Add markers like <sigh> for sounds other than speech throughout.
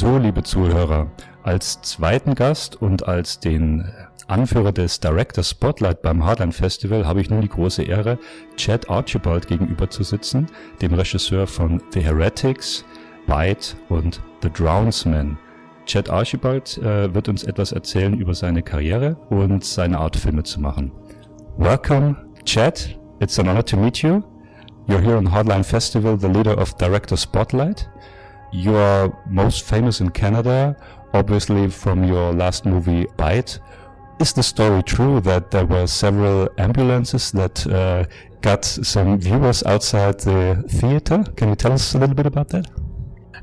So, liebe Zuhörer, als zweiten Gast und als den Anführer des Director Spotlight beim Hardline Festival habe ich nun die große Ehre, Chad Archibald gegenüber zu sitzen, dem Regisseur von The Heretics, Bite und The Drownsman. Chad Archibald äh, wird uns etwas erzählen über seine Karriere und seine Art, Filme zu machen. Welcome, Chad. It's an honor to meet you. You're here on Hardline Festival, the leader of Director Spotlight. You are most famous in Canada, obviously from your last movie, Bite. Is the story true that there were several ambulances that uh, got some viewers outside the theater? Can you tell us a little bit about that?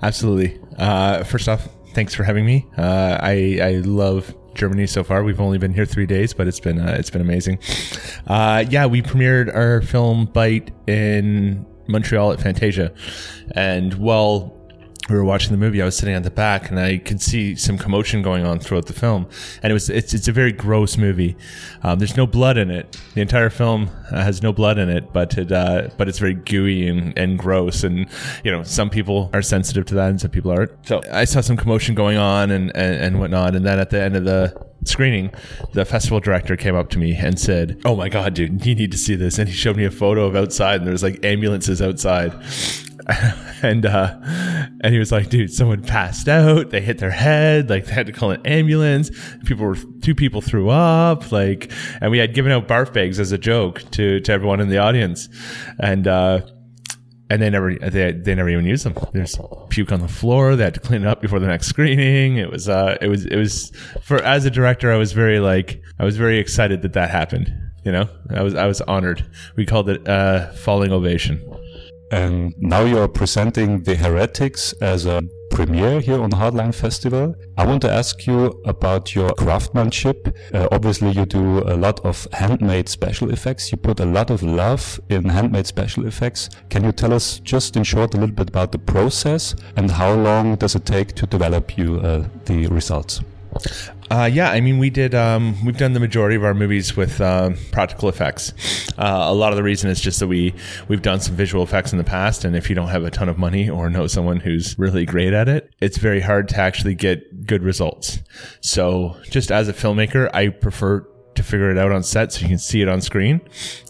Absolutely. Uh, first off, thanks for having me. Uh, I I love Germany so far. We've only been here three days, but it's been uh, it's been amazing. Uh, yeah, we premiered our film Bite in Montreal at Fantasia, and while we were watching the movie, I was sitting at the back and I could see some commotion going on throughout the film. And it was, it's, it's a very gross movie. Um, there's no blood in it. The entire film uh, has no blood in it, but it, uh, but it's very gooey and, and gross. And, you know, some people are sensitive to that and some people aren't. So I saw some commotion going on and, and, and whatnot. And then at the end of the screening, the festival director came up to me and said, "Oh my god, dude, you need to see this." And he showed me a photo of outside, and there's like ambulances outside. <laughs> and uh, and he was like, dude, someone passed out. They hit their head. Like they had to call an ambulance. People were two people threw up. Like, and we had given out barf bags as a joke to to everyone in the audience, and. uh and they never they, they never even used them. There's puke on the floor. They had to clean it up before the next screening. It was uh it was it was for as a director I was very like I was very excited that that happened. You know I was I was honored. We called it uh falling ovation. And now you're presenting The Heretics as a premiere here on Hardline Festival. I want to ask you about your craftsmanship. Uh, obviously, you do a lot of handmade special effects. You put a lot of love in handmade special effects. Can you tell us just in short a little bit about the process and how long does it take to develop you uh, the results? Uh, yeah, I mean, we did. Um, we've done the majority of our movies with uh, practical effects. Uh, a lot of the reason is just that we we've done some visual effects in the past, and if you don't have a ton of money or know someone who's really great at it, it's very hard to actually get good results. So, just as a filmmaker, I prefer to figure it out on set so you can see it on screen,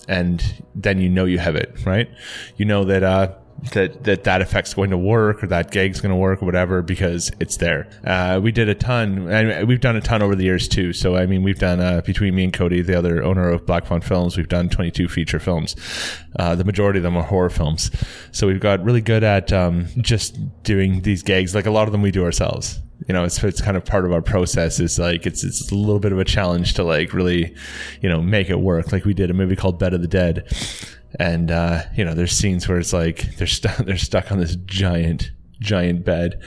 and then you know you have it right. You know that uh, that that that effect's going to work or that gag's going to work or whatever because it's there. Uh, we did a ton, and we've done a ton over the years too. So I mean, we've done uh, between me and Cody, the other owner of Black Fawn Films, we've done 22 feature films. Uh, the majority of them are horror films. So we've got really good at um, just doing these gags. Like a lot of them, we do ourselves you know, it's, it's kind of part of our process is like, it's, it's a little bit of a challenge to like really, you know, make it work. Like we did a movie called Bed of the Dead and uh, you know there's scenes where it's like they're stuck <laughs> they're stuck on this giant giant bed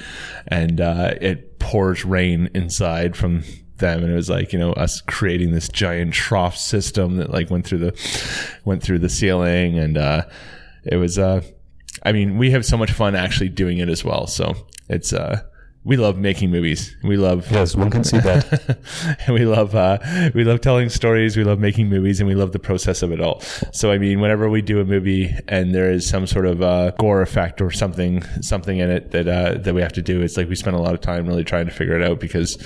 and uh, it pours rain inside from them and it was like you know us creating this giant trough system that like went through the went through the ceiling and uh, it was uh i mean we have so much fun actually doing it as well so it's uh we love making movies. We love yes, one can see that. and <laughs> we love uh, we love telling stories. We love making movies, and we love the process of it all. So I mean, whenever we do a movie and there is some sort of uh, gore effect or something something in it that uh, that we have to do, it's like we spend a lot of time really trying to figure it out because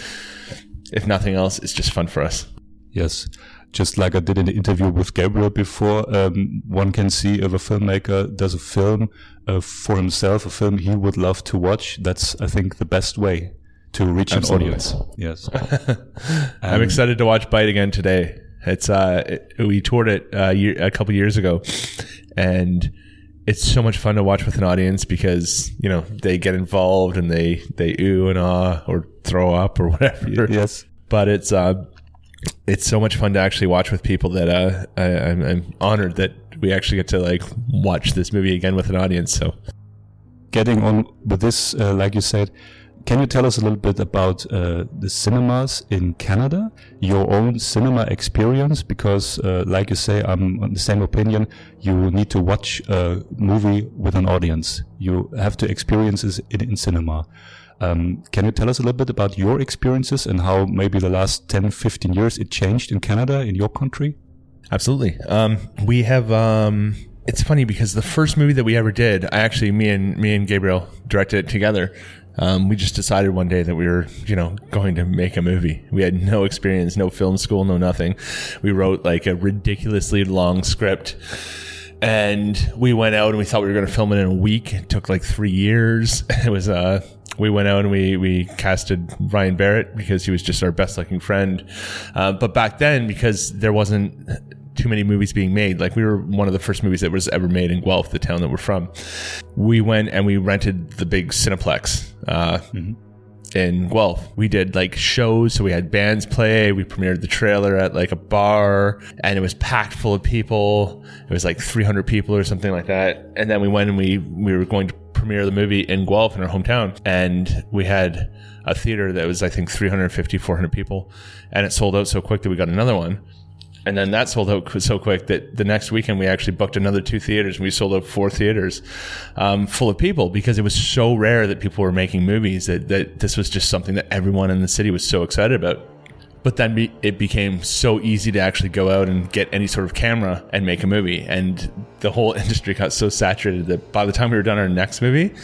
if nothing else, it's just fun for us. Yes just like I did in the interview with Gabriel before, um, one can see if a filmmaker does a film uh, for himself, a film he would love to watch. That's, I think, the best way to reach Absolutely. an audience. Yes. <laughs> I'm um, excited to watch Bite again today. It's uh, it, we toured it uh, year, a couple years ago, and it's so much fun to watch with an audience because you know they get involved and they they ooh and ah or throw up or <laughs> whatever. Yes, but it's uh, it's so much fun to actually watch with people that uh, I, am I'm honored that we actually get to like watch this movie again with an audience. So, getting on with this, uh, like you said, can you tell us a little bit about uh, the cinemas in Canada, your own cinema experience? Because, uh, like you say, I'm on the same opinion. You need to watch a movie with an audience. You have to experience it in cinema. Um, can you tell us a little bit about your experiences and how maybe the last 10, 15 years it changed in Canada, in your country? Absolutely. Um, we have, um, it's funny because the first movie that we ever did, I actually, me and, me and Gabriel directed it together. Um, we just decided one day that we were, you know, going to make a movie. We had no experience, no film school, no nothing. We wrote like a ridiculously long script and we went out and we thought we were going to film it in a week. It took like three years. <laughs> It was, uh, we went out and we, we casted Ryan Barrett because he was just our best looking friend. Uh, but back then, because there wasn't too many movies being made. Like we were one of the first movies that was ever made in Guelph, the town that we're from. We went and we rented the big Cineplex. Uh, mm-hmm. In Guelph, we did like shows. So we had bands play. We premiered the trailer at like a bar and it was packed full of people. It was like 300 people or something like that. And then we went and we, we were going to premiere of the movie in Guelph in our hometown. And we had a theater that was, I think, 350, 400 people. And it sold out so quick that we got another one and then that sold out so quick that the next weekend we actually booked another two theaters and we sold out four theaters um, full of people because it was so rare that people were making movies that, that this was just something that everyone in the city was so excited about but then be, it became so easy to actually go out and get any sort of camera and make a movie and the whole <laughs> industry got so saturated that by the time we were done our next movie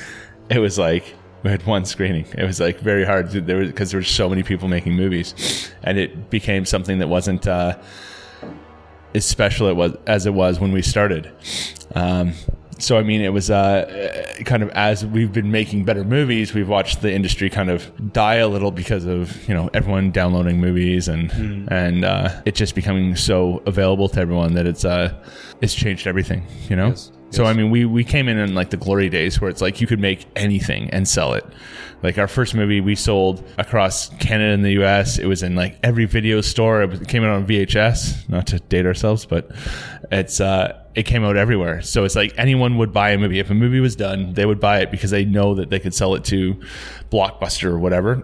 it was like we had one screening. It was like very hard to, there because there were so many people making movies, and it became something that wasn't uh, as special it was as it was when we started. Um, so I mean, it was uh, kind of as we've been making better movies, we've watched the industry kind of die a little because of you know everyone downloading movies and mm. and uh, it just becoming so available to everyone that it's uh, it's changed everything. You know. Yes. So. I mean, we we came in in like the glory days where it's like you could make anything and sell it. Like our first movie, we sold across Canada and the U.S. It was in like every video store. It came out on VHS. Not to date ourselves, but it's uh, it came out everywhere. So it's like anyone would buy a movie. If a movie was done, they would buy it because they know that they could sell it to Blockbuster or whatever,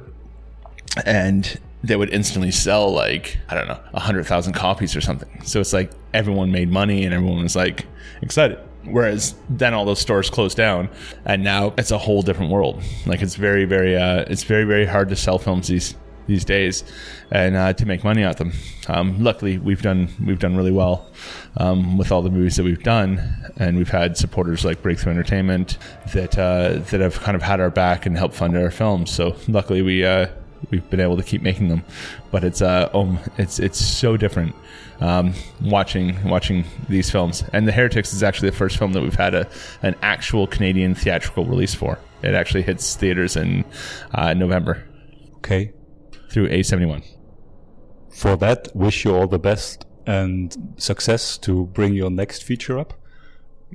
and they would instantly sell like I don't know a hundred thousand copies or something. So it's like everyone made money and everyone was like excited. Whereas then all those stores closed down, and now it's a whole different world. Like it's very, very, uh, it's very, very hard to sell films these these days, and uh, to make money at them. Um, luckily, we've done we've done really well um, with all the movies that we've done, and we've had supporters like Breakthrough Entertainment that uh, that have kind of had our back and helped fund our films. So luckily, we uh, we've been able to keep making them. But it's uh, um, it's it's so different um, watching watching these films. And The Heretics is actually the first film that we've had a an actual Canadian theatrical release for. It actually hits theaters in uh, November. Okay. Through A71. For that, wish you all the best and success to bring your next feature up.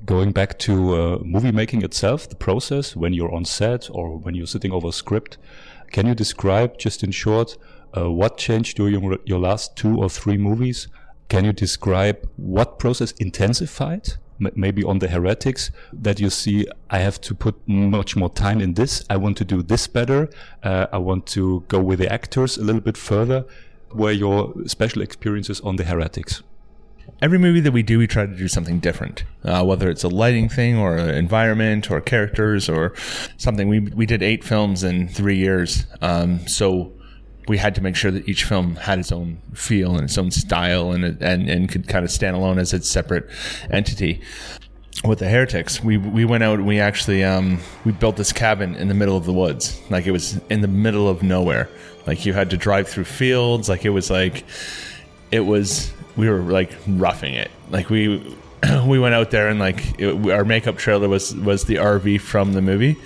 Going back to uh, movie making itself, the process when you're on set or when you're sitting over a script, can you describe just in short uh, what changed during your last two or three movies can you describe what process intensified? M maybe on the heretics that you see, I have to put much more time in this. I want to do this better. Uh, I want to go with the actors a little bit further. Were your special experiences on the heretics? Every movie that we do, we try to do something different. Uh, whether it's a lighting thing or an environment or characters or something. We we did eight films in three years, um, so we had to make sure that each film had its own feel and its own style and and and could kind of stand alone as its separate entity. With the heretics, we we went out and we actually um, we built this cabin in the middle of the woods, like it was in the middle of nowhere. Like you had to drive through fields, like it was like it was we were like roughing it. Like we <clears throat> we went out there and like it, our makeup trailer was was the RV from the movie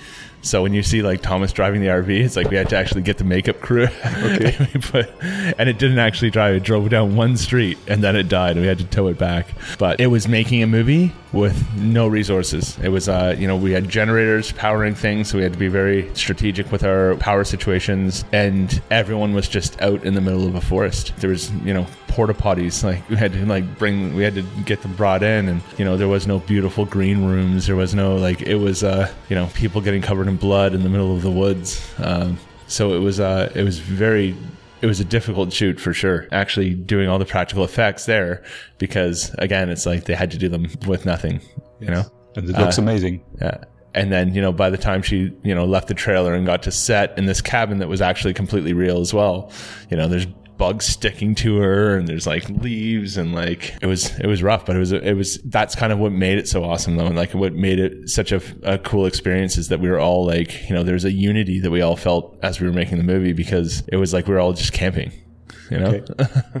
so when you see like Thomas driving the RV, it's like we had to actually get the makeup crew. Okay. <laughs> and, and it didn't actually drive. It drove down one street and then it died. And we had to tow it back. But it was making a movie with no resources. It was, uh, you know, we had generators powering things, so we had to be very strategic with our power situations. And everyone was just out in the middle of a forest. There was, you know, porta potties. Like we had to like bring, we had to get them brought in, and you know, there was no beautiful green rooms. There was no like, it was, uh, you know, people getting covered in blood in the middle of the woods. Um, so it was, uh, it was very it was a difficult shoot for sure. Actually, doing all the practical effects there because again, it's like they had to do them with nothing. Yes. You know, and it looks uh, amazing. Yeah. And then, you know, by the time she, you know, left the trailer and got to set in this cabin that was actually completely real as well, you know, there's bugs sticking to her and there's like leaves and like it was it was rough but it was it was that's kind of what made it so awesome though and like what made it such a, a cool experience is that we were all like you know there's a unity that we all felt as we were making the movie because it was like we were all just camping you know okay. <laughs>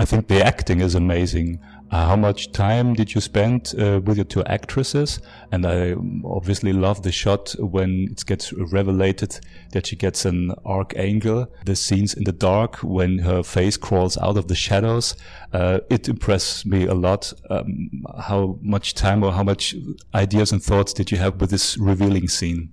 I think the acting is amazing. Uh, how much time did you spend uh, with your two actresses? And I obviously love the shot when it gets revelated that she gets an archangel. The scenes in the dark when her face crawls out of the shadows. Uh, it impressed me a lot. Um, how much time or how much ideas and thoughts did you have with this revealing scene?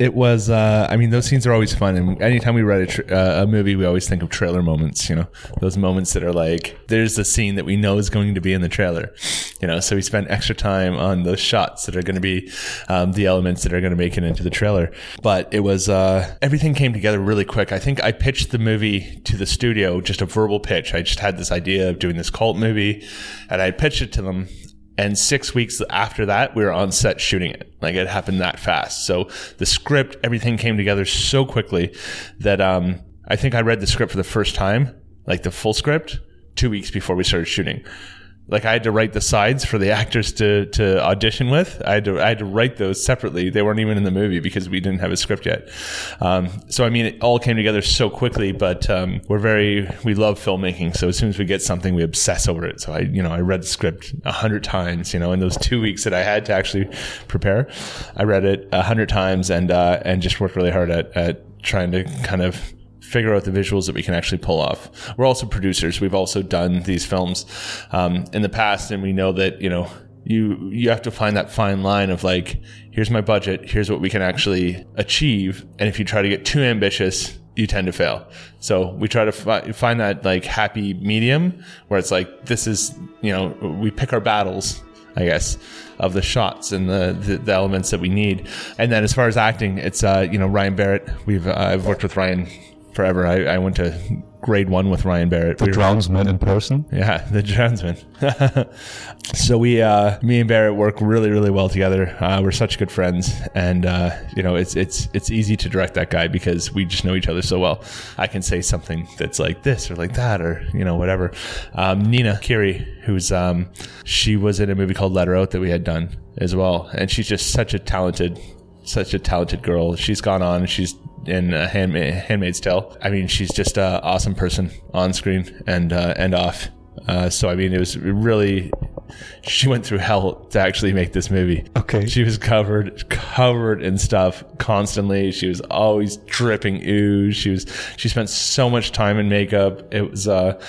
It was uh, i mean those scenes are always fun and anytime we write a, tra- uh, a, movie we always think of trailer moments you know? Those moments that are like there's a scene that we know is going to be in the trailer you know? So we spent extra time on those shots that are going to be um, the elements that are going to make it into the trailer. But it was uh, everything came together really quick. I think i pitched the movie to the studio just a verbal pitch. I just had this idea of doing this cult movie and i pitched it to them and six weeks after that, we were on set shooting it. Like it happened that fast. So the script, everything came together so quickly that um, I think I read the script for the first time, like the full script, two weeks before we started shooting like I had to write the sides for the actors to to audition with. I had to I had to write those separately. They weren't even in the movie because we didn't have a script yet. Um, so I mean, it all came together so quickly. But um, we're very we love filmmaking. So as soon as we get something, we obsess over it. So I you know I read the script a hundred times. You know, in those two weeks that I had to actually prepare, I read it a hundred times and uh, and just worked really hard at at trying to kind of figure out the visuals that we can actually pull off. We're also producers. We've also done these films um, in the past, and we know that you know you you have to find that fine line of like, here's my budget, here's what we can actually achieve, and if you try to get too ambitious, you tend to fail. So we try to fi- find that like happy medium where it's like this is you know we pick our battles, I guess of the shots and the, the, the, elements that we need. And then as far as acting, it's uh, you know Ryan Barrett. We've uh, I've worked with Ryan forever. I, I went to grade one with Ryan Barrett. The we drownsman in person? Yeah, <laughs> the drownsman. <laughs> so we, uh, me and Barrett work really, really well together. Uh, we're such good friends. And, uh, you know, it's, it's, it's easy to direct that guy because we just know each other so well. I can say something that's like this or like that or, you know, whatever. Um, Nina Kiri, who's, um, she was in a movie called Let Her Out that we had done as well. And she's just such a talented such a talented girl. She's gone on. She's in uh, Handmaid, Handmaid's Tale. I mean, she's just an awesome person on screen and uh, and off. Uh, so I mean, it was really. She went through hell to actually make this movie. Okay. She was covered, covered in stuff constantly. She was always dripping ooze. She was. She spent so much time in makeup. It was. Uh,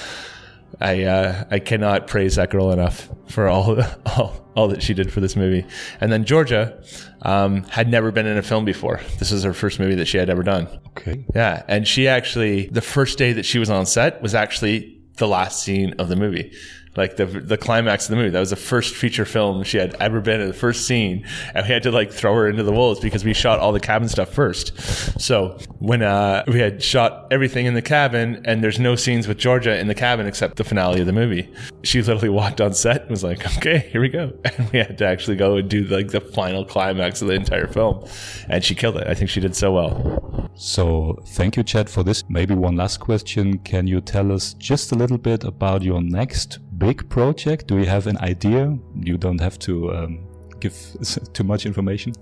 I uh, I cannot praise that girl enough for all, <laughs> all all that she did for this movie. And then Georgia um, had never been in a film before. This was her first movie that she had ever done. Okay. Yeah, and she actually the first day that she was on set was actually the last scene of the movie like the the climax of the movie. That was the first feature film she had ever been in, the first scene, and we had to like throw her into the wolves because we shot all the cabin stuff first. So when uh, we had shot everything in the cabin, and there's no scenes with Georgia in the cabin except the finale of the movie, she literally walked on set and was like, "Okay, here we go," <laughs> and we had to actually go and do like the final climax of the entire film, and she killed it. I think she did so well. So thank you, Chad, for this. Maybe one last question: Can you tell us just a little bit about your next big project? Do you have an idea? You don't have to um, give too much information.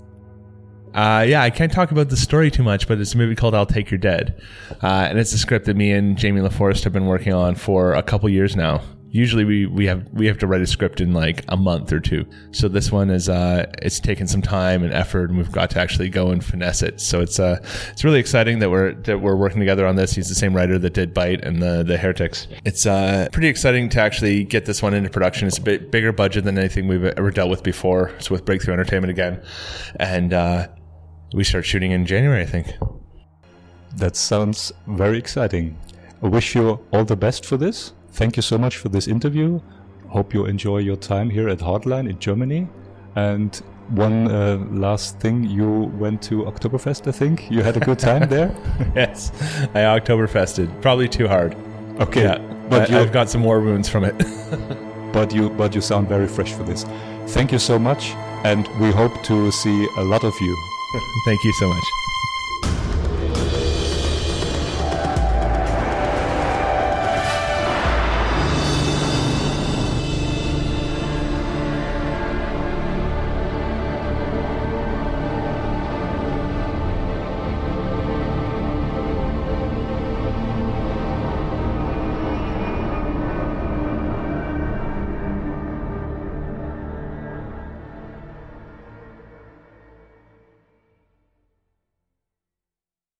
Uh, yeah, I can't talk about the story too much, but it's a movie called "I'll Take Your Dead," uh, and it's a script that me and Jayme Laforest have been working on for a couple years now usually we, we have we have to write a script in like a month or two. So this one is uh it's taken some time and effort and we've got to actually go and finesse it. So it's uh it's really exciting that we're that we're working together on this. He's the same writer that did bite and the the heretics. It's uh pretty exciting to actually get this one into production. It's a bit bigger budget than anything we've ever dealt with before. It's with breakthrough entertainment again. And uh we start shooting in january i think. That sounds very exciting. I wish you all the best for this thank you so much for this interview. Hope you enjoy your time here at Hardline in Germany. And one uh, last thing, you went to Oktoberfest, I think. You had a good time there? <laughs> yes, I Oktoberfested. Probably too hard. Okay. Yeah, but I, have got some more wounds from it. <laughs> but you but you sound very fresh for this. Thank you so much, and we hope to see a lot of you. <laughs> Thank you so much.